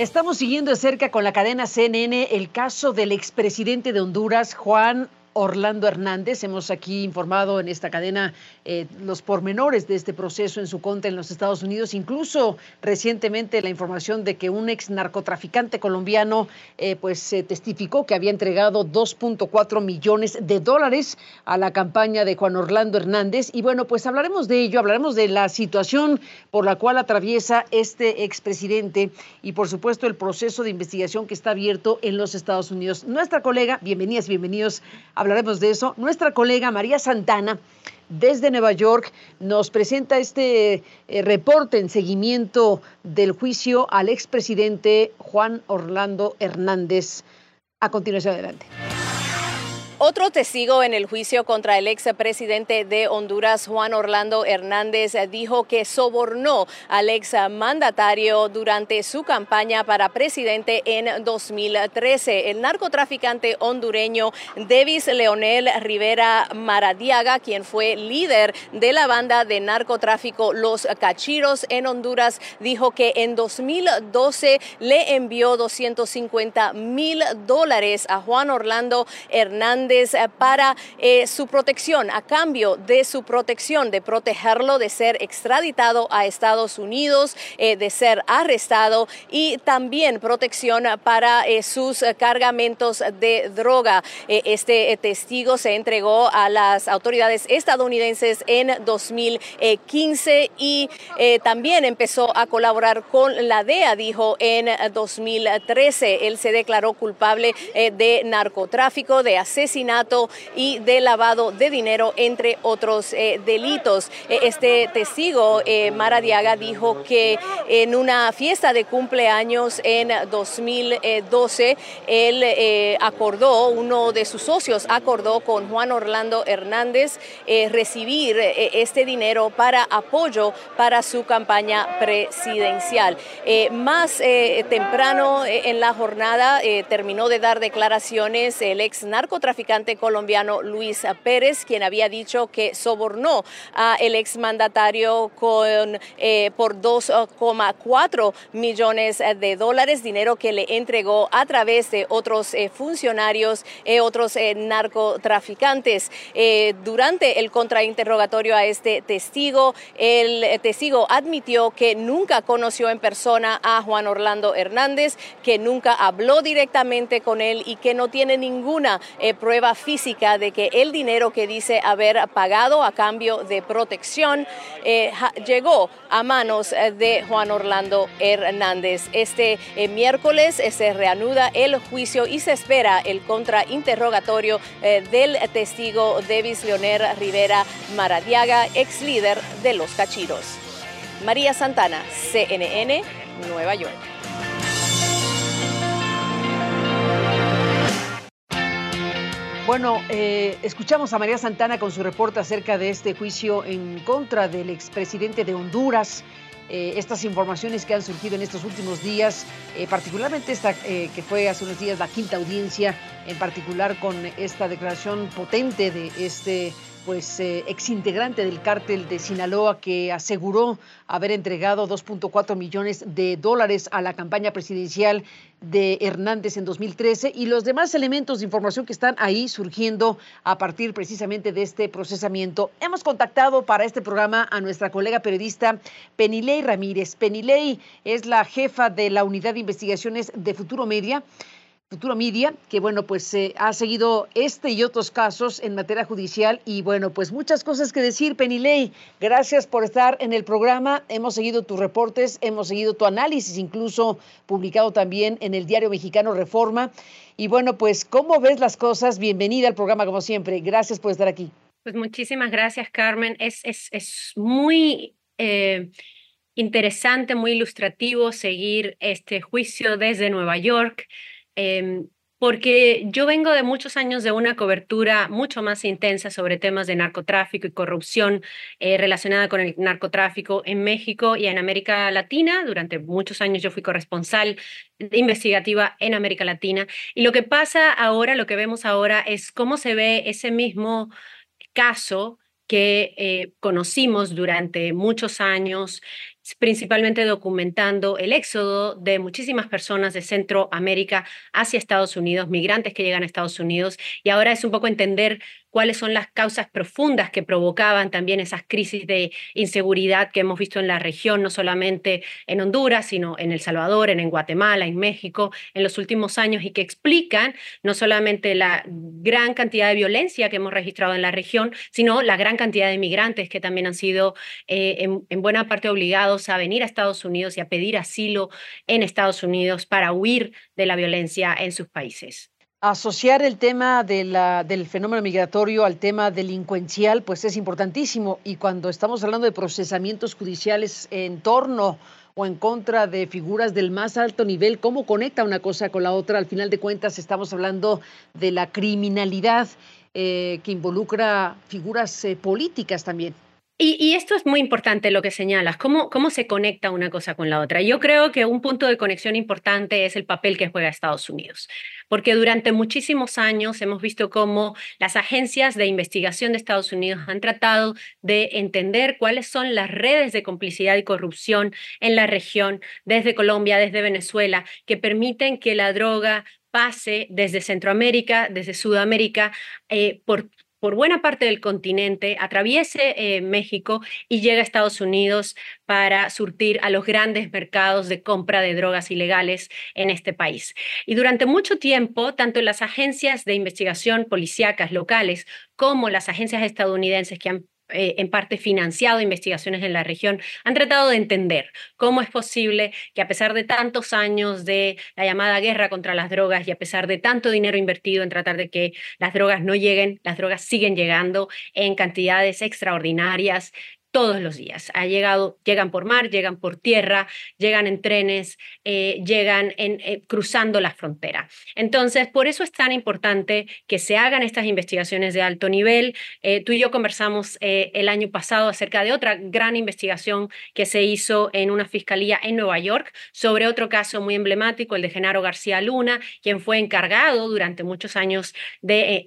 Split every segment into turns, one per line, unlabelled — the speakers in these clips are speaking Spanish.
Estamos siguiendo de cerca con la cadena CNN el caso del expresidente de Honduras, Juan Orlando Hernández. Hemos aquí informado en esta cadena eh, los pormenores de este proceso en su contra en los Estados Unidos, incluso recientemente la información de que un ex narcotraficante colombiano eh, pues testificó que había entregado 2.4 millones de dólares a la campaña de Juan Orlando Hernández. Y bueno, pues hablaremos de ello, hablaremos de la situación por la cual atraviesa este expresidente y por supuesto el proceso de investigación que está abierto en los Estados Unidos. Nuestra colega, bienvenidas, bienvenidos hablaremos de eso. Nuestra colega María Santana, desde Nueva York, nos presenta este eh, reporte en seguimiento del juicio al expresidente Juan Orlando Hernández. A continuación, adelante.
Otro testigo en el juicio contra el expresidente de Honduras, Juan Orlando Hernández, dijo que sobornó al ex mandatario durante su campaña para presidente en 2013. El narcotraficante hondureño Davis Leonel Rivera Maradiaga, quien fue líder de la banda de narcotráfico Los Cachiros en Honduras, dijo que en 2012 le envió 250 mil dólares a Juan Orlando Hernández eh, para eh, su protección, a cambio de su protección, de protegerlo de ser extraditado a Estados Unidos, eh, de ser arrestado y también protección para sus cargamentos de droga. este testigo se entregó a las autoridades estadounidenses en 2015 y también empezó a colaborar con la DEA, dijo en 2013. Él se declaró culpable de narcotráfico, de asesinato y de lavado de dinero, entre otros eh, delitos. Eh, este testigo, eh, Maradiaga, dijo que en una fiesta de cumpleaños en 2012, él acordó, uno de sus socios acordó con Juan Orlando Hernández recibir este dinero para apoyo para su campaña presidencial. más temprano en la jornada terminó de dar declaraciones el ex narcotraficante colombiano Luis Pérez, quien había dicho que sobornó a el exmandatario con, eh, por 2,4 millones de dólares, dinero que le entregó a través de otros eh, funcionarios, eh, otros narcotraficantes. durante el contrainterrogatorio a este testigo, el testigo admitió que nunca conoció en persona a Juan Orlando Hernández, que nunca habló directamente con él y que no tiene ninguna prueba física de que el dinero que dice haber pagado a cambio de protección eh, llegó a manos eh, de Juan Orlando Hernández. Este eh, miércoles se reanuda el juicio y se espera el contrainterrogatorio del testigo Davis Leonel Rivera Maradiaga, ex líder de los Cachiros. María Santana, CNN, Nueva York.
Bueno, eh, escuchamos a María Santana con su reporte acerca de este juicio en contra del expresidente de Honduras. Eh, estas informaciones que han surgido en estos últimos días, eh, particularmente esta que fue hace unos días la quinta audiencia, en particular con esta declaración potente de este pues eh, exintegrante del cártel de Sinaloa que aseguró haber entregado 2.4 millones de dólares a la campaña presidencial de Hernández en 2013 y los demás elementos de información que están ahí surgiendo a partir precisamente de este procesamiento. Hemos contactado para este programa a nuestra colega periodista Penilei Ramírez. Penilei es la jefa de la unidad de investigaciones de Futuro Media. Futuro Media, que bueno, pues eh, ha seguido este y otros casos en materia judicial y bueno, pues muchas cosas que decir, Penilei. Gracias por estar en el programa. Hemos seguido tus reportes, hemos seguido tu análisis, incluso publicado también en el diario mexicano Reforma. Y bueno, pues, ¿cómo ves las cosas? Bienvenida al programa como siempre. Gracias por estar aquí.
Pues muchísimas gracias, Carmen. Es, es, es muy... Eh, interesante, muy ilustrativo seguir este juicio desde Nueva York. Em, porque yo vengo de muchos años de una cobertura mucho más intensa sobre temas de narcotráfico y corrupción eh, relacionada con el narcotráfico en México y en América Latina. Durante muchos años yo fui corresponsal investigativa en América Latina. Y lo que pasa ahora, lo que vemos ahora es cómo se ve ese mismo caso que eh, conocimos durante muchos años principalmente documentando el éxodo de muchísimas personas de Centroamérica hacia Estados Unidos, migrantes que llegan a Estados Unidos, y ahora es un poco entender cuáles son las causas profundas que provocaban también esas crisis de inseguridad que hemos visto en la región, no solamente en Honduras, sino en El Salvador, en, Guatemala, en México, en los últimos años y que explican no solamente la gran cantidad de violencia que hemos registrado en la región, sino la gran cantidad de migrantes que también han sido eh, en, en buena parte obligados a venir a Estados Unidos y a pedir asilo en Estados Unidos para huir de la violencia en sus países.
Asociar el tema de la, del fenómeno migratorio al tema delincuencial, pues es importantísimo. Y cuando estamos hablando de procesamientos judiciales en torno o en contra de figuras del más alto nivel, ¿cómo conecta una cosa con la otra? Al final de cuentas, estamos hablando de la criminalidad eh, que involucra figuras eh, políticas también.
Y, esto es muy importante lo que señalas, ¿cómo, cómo se conecta una cosa con la otra. Yo creo que un punto de conexión importante es el papel que juega Estados Unidos, porque durante muchísimos años hemos visto cómo las agencias de investigación de Estados Unidos han tratado de entender cuáles son las redes de complicidad y corrupción en la región, desde Colombia, desde Venezuela, que permiten que la droga pase desde Centroamérica, desde Sudamérica, eh, por por buena parte del continente, atraviese eh, México y llega a Estados Unidos para surtir a los grandes mercados de compra de drogas ilegales en este país. Y durante mucho tiempo, tanto las agencias de investigación policíacas locales como las agencias estadounidenses que han eh, en parte financiado investigaciones en la región, han tratado de entender cómo es posible que a pesar de tantos años de la llamada guerra contra las drogas y a pesar de tanto dinero invertido en tratar de que las drogas no lleguen, las drogas siguen llegando en cantidades extraordinarias todos los días. Llegado, llegan por mar, llegan por tierra, llegan en trenes, eh, llegan eh, cruzando la frontera. Entonces, por eso es tan importante que se hagan estas investigaciones de alto nivel. Eh, tú y yo conversamos el año pasado acerca de otra gran investigación que se hizo en una fiscalía en Nueva York sobre otro caso muy emblemático, el de Genaro García Luna, quien fue encargado durante muchos años de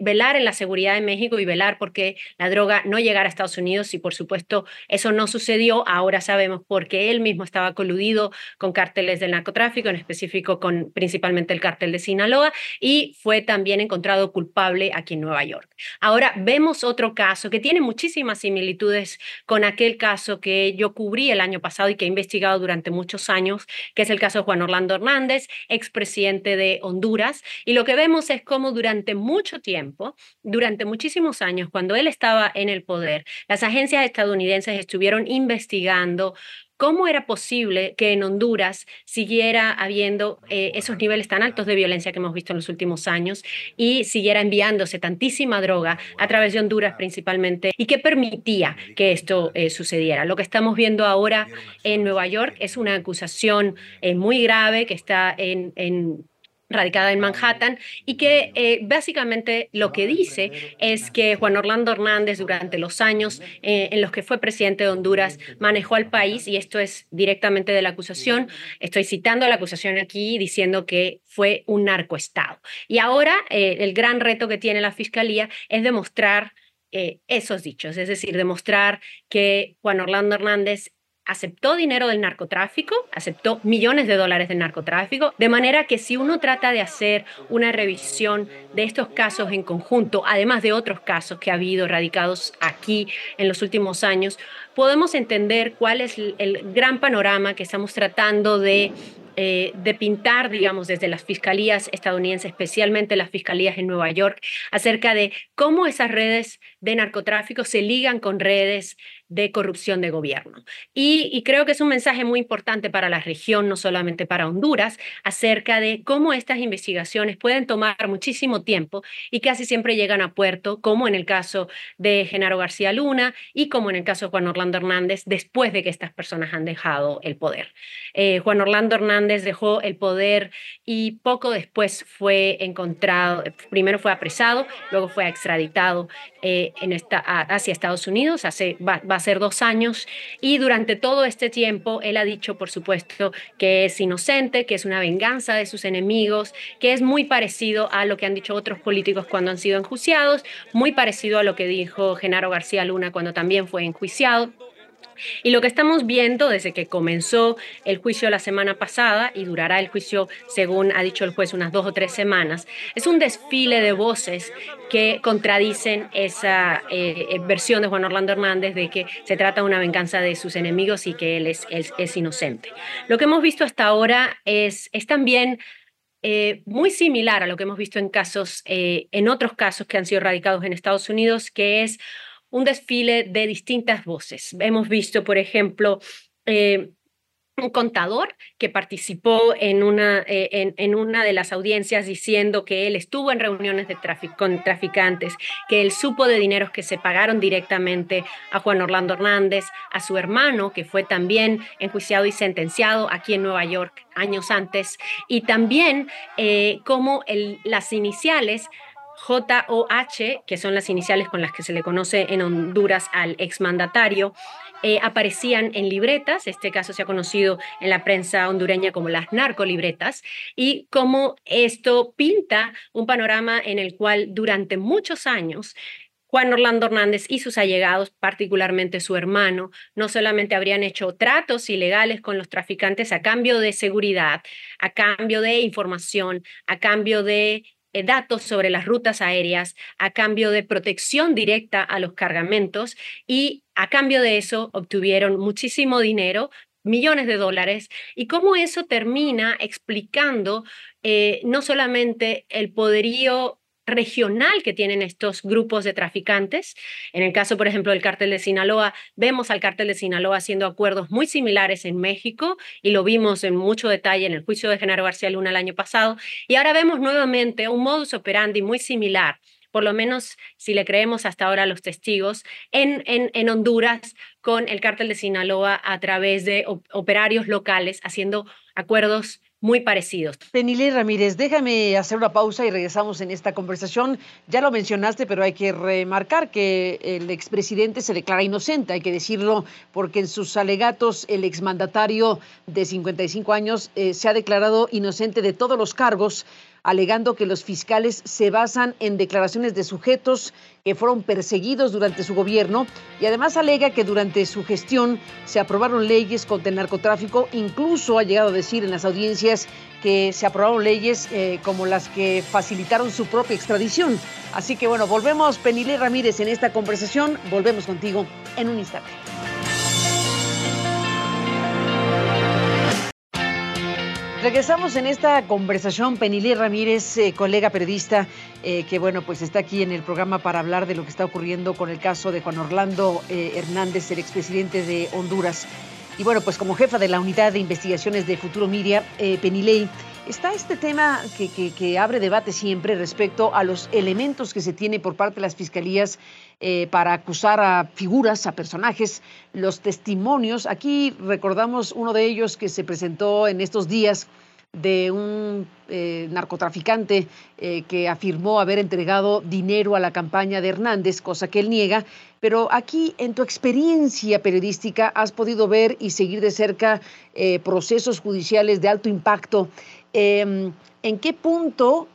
velar en la seguridad de México y velar porque la droga no llegara a Estados Unidos y por supuesto eso no sucedió. Ahora sabemos porque él mismo estaba coludido con cárteles del narcotráfico, en específico con principalmente el cártel de Sinaloa y fue también encontrado culpable aquí en Nueva York. Ahora vemos otro caso que tiene muchísimas similitudes con aquel caso que yo cubrí el año pasado y que he investigado durante muchos años, que es el caso de Juan Orlando Hernández, expresidente de Honduras. Y lo que vemos es cómo durante mucho tiempo, durante muchísimos años, cuando él estaba en el poder, las agencias estadounidenses estuvieron investigando cómo era posible que en Honduras siguiera habiendo eh, esos niveles tan altos de violencia que hemos visto en los últimos años y siguiera enviándose tantísima droga a través de Honduras principalmente y que permitía que esto eh, sucediera. Lo que estamos viendo ahora en Nueva York es una acusación eh, muy grave que está en, en radicada en Manhattan, y que eh, básicamente lo que dice es que Juan Orlando Hernández durante los años eh, en los que fue presidente de Honduras manejó al país, y esto es directamente de la acusación, estoy citando la acusación aquí diciendo que fue un narcoestado. Y ahora eh, el gran reto que tiene la Fiscalía es demostrar esos dichos, es decir, demostrar que Juan Orlando Hernández aceptó dinero del narcotráfico, aceptó millones de dólares del narcotráfico, de manera que si uno trata de hacer una revisión de estos casos en conjunto, además de otros casos que ha habido radicados aquí en los últimos años, podemos entender cuál es el gran panorama que estamos tratando de eh, de pintar, digamos, desde las fiscalías estadounidenses, especialmente las fiscalías en Nueva York, acerca de cómo esas redes de narcotráfico se ligan con redes de corrupción de gobierno. Y, creo que es un mensaje muy importante para la región, no solamente para Honduras, acerca de cómo estas investigaciones pueden tomar muchísimo tiempo y casi siempre llegan a puerto, como en el caso de Genaro García Luna y como en el caso de Juan Orlando Hernández, después de que estas personas han dejado el poder. Eh, Juan Orlando Hernández dejó el poder y poco después fue encontrado, primero fue apresado, luego fue extraditado eh, en esta, hacia Estados Unidos, hace, va, a ser dos años, y durante todo este tiempo él ha dicho, por supuesto, que es inocente, que es una venganza de sus enemigos, que es muy parecido a lo que han dicho otros políticos cuando han sido enjuiciados, muy parecido a lo que dijo Genaro García Luna cuando también fue enjuiciado. Y lo que estamos viendo desde que comenzó el juicio la semana pasada y durará el juicio, según ha dicho el juez, unas dos o tres semanas, es un desfile de voces que contradicen esa eh, eh, versión de Juan Orlando Hernández de que se trata de una venganza de sus enemigos y que él es, es, inocente. Lo que hemos visto hasta ahora es, es también eh, muy similar a lo que hemos visto en casos, en otros casos que han sido radicados en Estados Unidos, que es un desfile de distintas voces. Hemos visto, por ejemplo, eh, un contador que participó en una, eh, en, una de las audiencias diciendo que él estuvo en reuniones de con traficantes, que él supo de dineros que se pagaron directamente a Juan Orlando Hernández, a su hermano, que fue también enjuiciado y sentenciado aquí en Nueva York años antes, y también eh, como las iniciales JOH, que son las iniciales con las que se le conoce en Honduras al exmandatario, eh, aparecían en libretas, este caso se ha conocido en la prensa hondureña como las narcolibretas, y cómo esto pinta un panorama en el cual durante muchos años Juan Orlando Hernández y sus allegados, particularmente su hermano, no solamente habrían hecho tratos ilegales con los traficantes a cambio de seguridad, a cambio de información, a cambio de datos sobre las rutas aéreas a cambio de protección directa a los cargamentos y a cambio de eso obtuvieron muchísimo dinero millones de dólares. Y cómo eso termina explicando eh, no solamente el poderío regional que tienen estos grupos de traficantes. En el caso, por ejemplo, del cártel de Sinaloa, vemos al cártel de Sinaloa haciendo acuerdos muy similares en México y lo vimos en mucho detalle en el juicio de Genaro García Luna el año pasado. Y ahora vemos nuevamente un modus operandi muy similar por lo menos si le creemos hasta ahora a los testigos, en, en, en Honduras con el cártel de Sinaloa a través de operarios locales haciendo acuerdos muy parecidos.
Penile Ramírez, déjame hacer una pausa y regresamos en esta conversación. Ya lo mencionaste, pero hay que remarcar que el expresidente se declara inocente, hay que decirlo, porque en sus alegatos el exmandatario de 55 años eh, se ha declarado inocente de todos los cargos alegando que los fiscales se basan en declaraciones de sujetos que fueron perseguidos durante su gobierno y además alega que durante su gestión se aprobaron leyes contra el narcotráfico, incluso ha llegado a decir en las audiencias que se aprobaron leyes eh, como las que facilitaron su propia extradición. Así que bueno, volvemos, Penile Ramírez, en esta conversación, volvemos contigo en un instante. Regresamos en esta conversación, Penilé Ramírez, eh, colega periodista, eh, que bueno, pues está aquí en el programa para hablar de lo que está ocurriendo con el caso de Juan Orlando eh, Hernández, el expresidente de Honduras. Y bueno, pues como jefa de la unidad de investigaciones de Futuro Media, Penilei, está este tema que, abre debate siempre respecto a los elementos que se tiene por parte de las fiscalías para acusar a figuras, a personajes, los testimonios. Aquí recordamos uno de ellos que se presentó en estos días de un eh, narcotraficante eh, que afirmó haber entregado dinero a la campaña de Hernández, cosa que él niega. Pero aquí, en tu experiencia periodística, has podido ver y seguir de cerca eh, procesos judiciales de alto impacto. Em, ¿En qué punto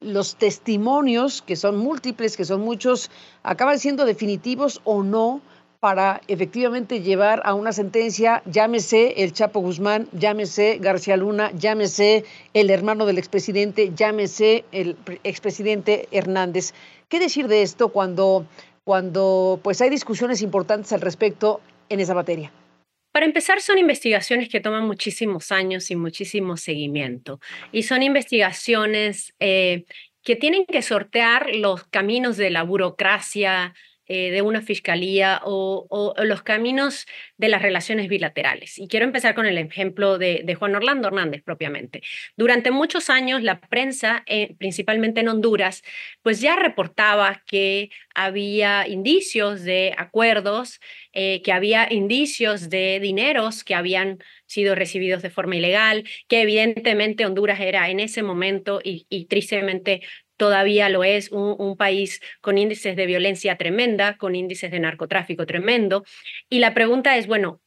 los testimonios, que son múltiples, que son muchos, acaban siendo definitivos o no? para efectivamente llevar a una sentencia, llámese el Chapo Guzmán, llámese García Luna, llámese el hermano del expresidente, llámese el expresidente Hernández. ¿Qué decir de esto cuando, cuando pues hay discusiones importantes al respecto en esa materia?
Para empezar, son investigaciones que toman muchísimos años y muchísimo seguimiento. Y son investigaciones eh, que tienen que sortear los caminos de la burocracia, eh, de una fiscalía o, los caminos de las relaciones bilaterales. Y quiero empezar con el ejemplo de, Juan Orlando Hernández propiamente. Durante muchos años la prensa, eh, principalmente en Honduras, pues ya reportaba que había indicios de acuerdos, eh, que había indicios de dineros que habían sido recibidos de forma ilegal, que evidentemente Honduras era en ese momento y, y tristemente todavía lo es un, país con índices de violencia tremenda, con índices de narcotráfico tremendo. Y la pregunta es, bueno,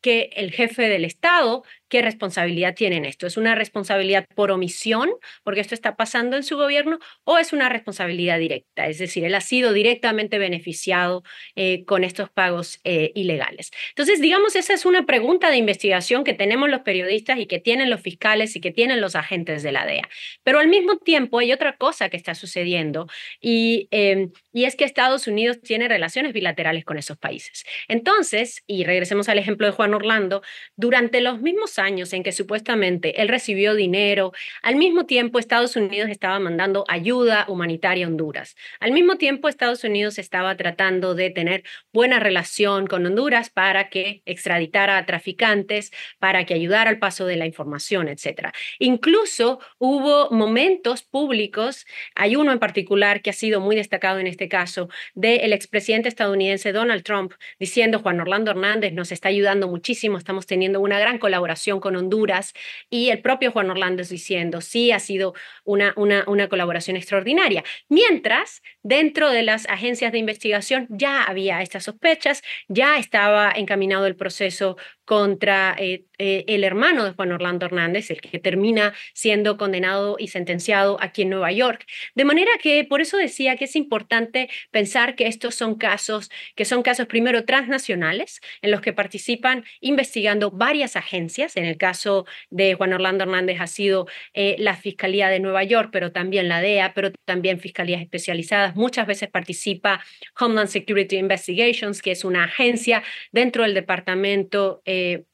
que el jefe del Estado qué responsabilidad tiene en esto. ¿Es una responsabilidad por omisión, porque esto está pasando en su gobierno, o es una responsabilidad directa? Es decir, él ha sido directamente beneficiado eh, con estos pagos eh, ilegales. Entonces, digamos, esa es una pregunta de investigación que tenemos los periodistas y que tienen los fiscales y que tienen los agentes de la DEA. Pero al mismo tiempo hay otra cosa que está sucediendo y, em, y es que Estados Unidos tiene relaciones bilaterales con esos países. Entonces, y regresemos al ejemplo de Juan Orlando, durante los mismos años en que supuestamente él recibió dinero, al mismo tiempo Estados Unidos estaba mandando ayuda humanitaria a Honduras. Al mismo tiempo Estados Unidos estaba tratando de tener buena relación con Honduras para que extraditara a traficantes, para que ayudara al paso de la información, etc. Incluso hubo momentos públicos, hay uno en particular que ha sido muy destacado en este caso, del expresidente estadounidense Donald Trump diciendo Juan Orlando Hernández nos está ayudando muchísimo, estamos teniendo una gran colaboración con Honduras y el propio Juan Orlando diciendo sí, ha sido una, una, una colaboración extraordinaria. Mientras, dentro de las agencias de investigación ya había estas sospechas, ya estaba encaminado el proceso contra eh, eh, el hermano de Juan Orlando Hernández, el que termina siendo condenado y sentenciado aquí en Nueva York. De manera que por eso decía que es importante pensar que estos son casos, que son casos primero transnacionales, en los que participan investigando varias agencias. En el caso de Juan Orlando Hernández ha sido eh, la Fiscalía de Nueva York, pero también la DEA, pero también fiscalías especializadas. Muchas veces participa Homeland Security Investigations, que es una agencia dentro del Departamento eh,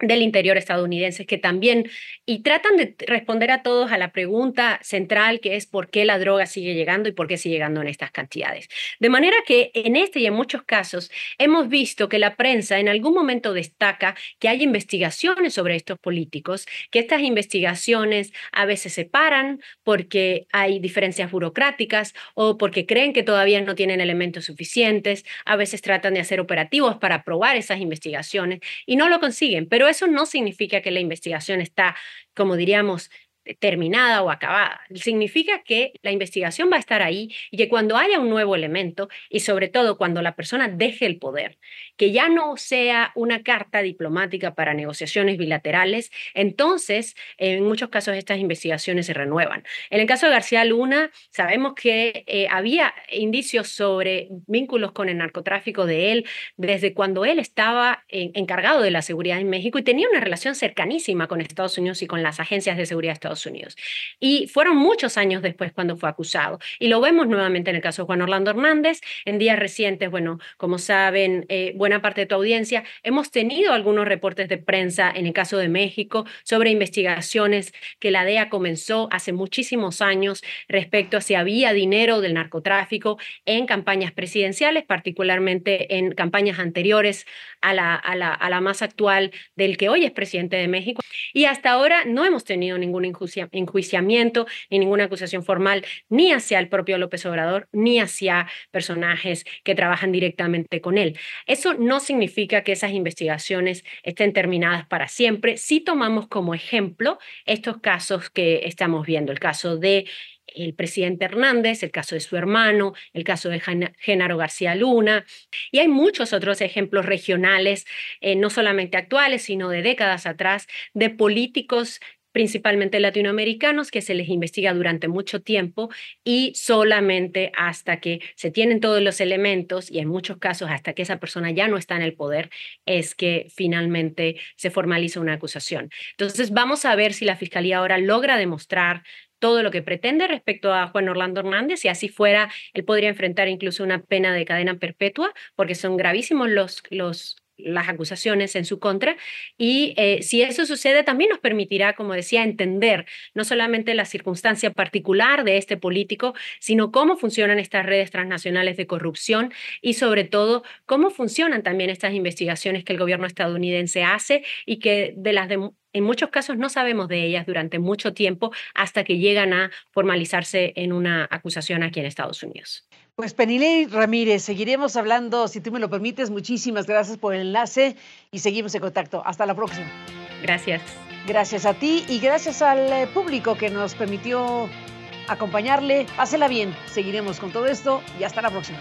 del interior estadounidense que también y tratan de responder a todos a la pregunta central que es por qué la droga sigue llegando y por qué sigue llegando en estas cantidades. De manera que en este y en muchos casos hemos visto que la prensa en algún momento destaca que hay investigaciones sobre estos políticos, que estas investigaciones a veces se paran porque hay diferencias burocráticas o porque creen que todavía no tienen elementos suficientes, a veces tratan de hacer operativos para probar esas investigaciones y no lo consiguen, pero eso no significa que la investigación está, como diríamos, terminada o acabada. Significa que la investigación va a estar ahí y que cuando haya un nuevo elemento y sobre todo cuando la persona deje el poder, que ya no sea una carta diplomática para negociaciones bilaterales, entonces en muchos casos estas investigaciones se renuevan. En el caso de García Luna, sabemos que eh, había indicios sobre vínculos con el narcotráfico de él desde cuando él estaba encargado de la seguridad en México y tenía una relación cercanísima con Estados Unidos y con las agencias de seguridad de Estados Unidos. Y fueron muchos años después cuando fue acusado. Y lo vemos nuevamente en el caso de Juan Orlando Hernández. En días recientes, bueno, como saben, eh, buena parte de tu audiencia, hemos tenido algunos reportes de prensa en el caso de México sobre investigaciones que la DEA comenzó hace muchísimos años respecto a si había dinero del narcotráfico en campañas presidenciales, particularmente en campañas anteriores a la, a la, a la más actual del que hoy es presidente de México. Y hasta ahora no hemos tenido ningún enjuiciamiento ni ninguna acusación formal ni hacia el propio López Obrador ni hacia personajes que trabajan directamente con él. Eso no significa que esas investigaciones estén terminadas para siempre. Si tomamos como ejemplo estos casos que estamos viendo, el caso de el presidente Hernández, el caso de su hermano, el caso de Genaro García Luna, y hay muchos otros ejemplos regionales, eh, no solamente actuales, sino de décadas atrás, de políticos principalmente latinoamericanos, que se les investiga durante mucho tiempo y solamente hasta que se tienen todos los elementos y en muchos casos hasta que esa persona ya no está en el poder es que finalmente se formaliza una acusación. Entonces vamos a ver si la Fiscalía ahora logra demostrar todo lo que pretende respecto a Juan Orlando Hernández. Si así fuera, él podría enfrentar incluso una pena de cadena perpetua, porque son gravísimos los, los las acusaciones en su contra. Y eh, si eso sucede, también nos permitirá, como decía, entender no solamente la circunstancia particular de este político, sino cómo funcionan estas redes transnacionales de corrupción y sobre todo cómo funcionan también estas investigaciones que el gobierno estadounidense hace y que de las de en muchos casos no sabemos de ellas durante mucho tiempo hasta que llegan a formalizarse en una acusación aquí en Estados Unidos.
Pues Penilei Ramírez, seguiremos hablando, si tú me lo permites. Muchísimas gracias por el enlace y seguimos en contacto. Hasta la próxima.
Gracias.
Gracias a ti y gracias al eh, público que nos permitió acompañarle. Pásela bien. Seguiremos con todo esto y hasta la próxima.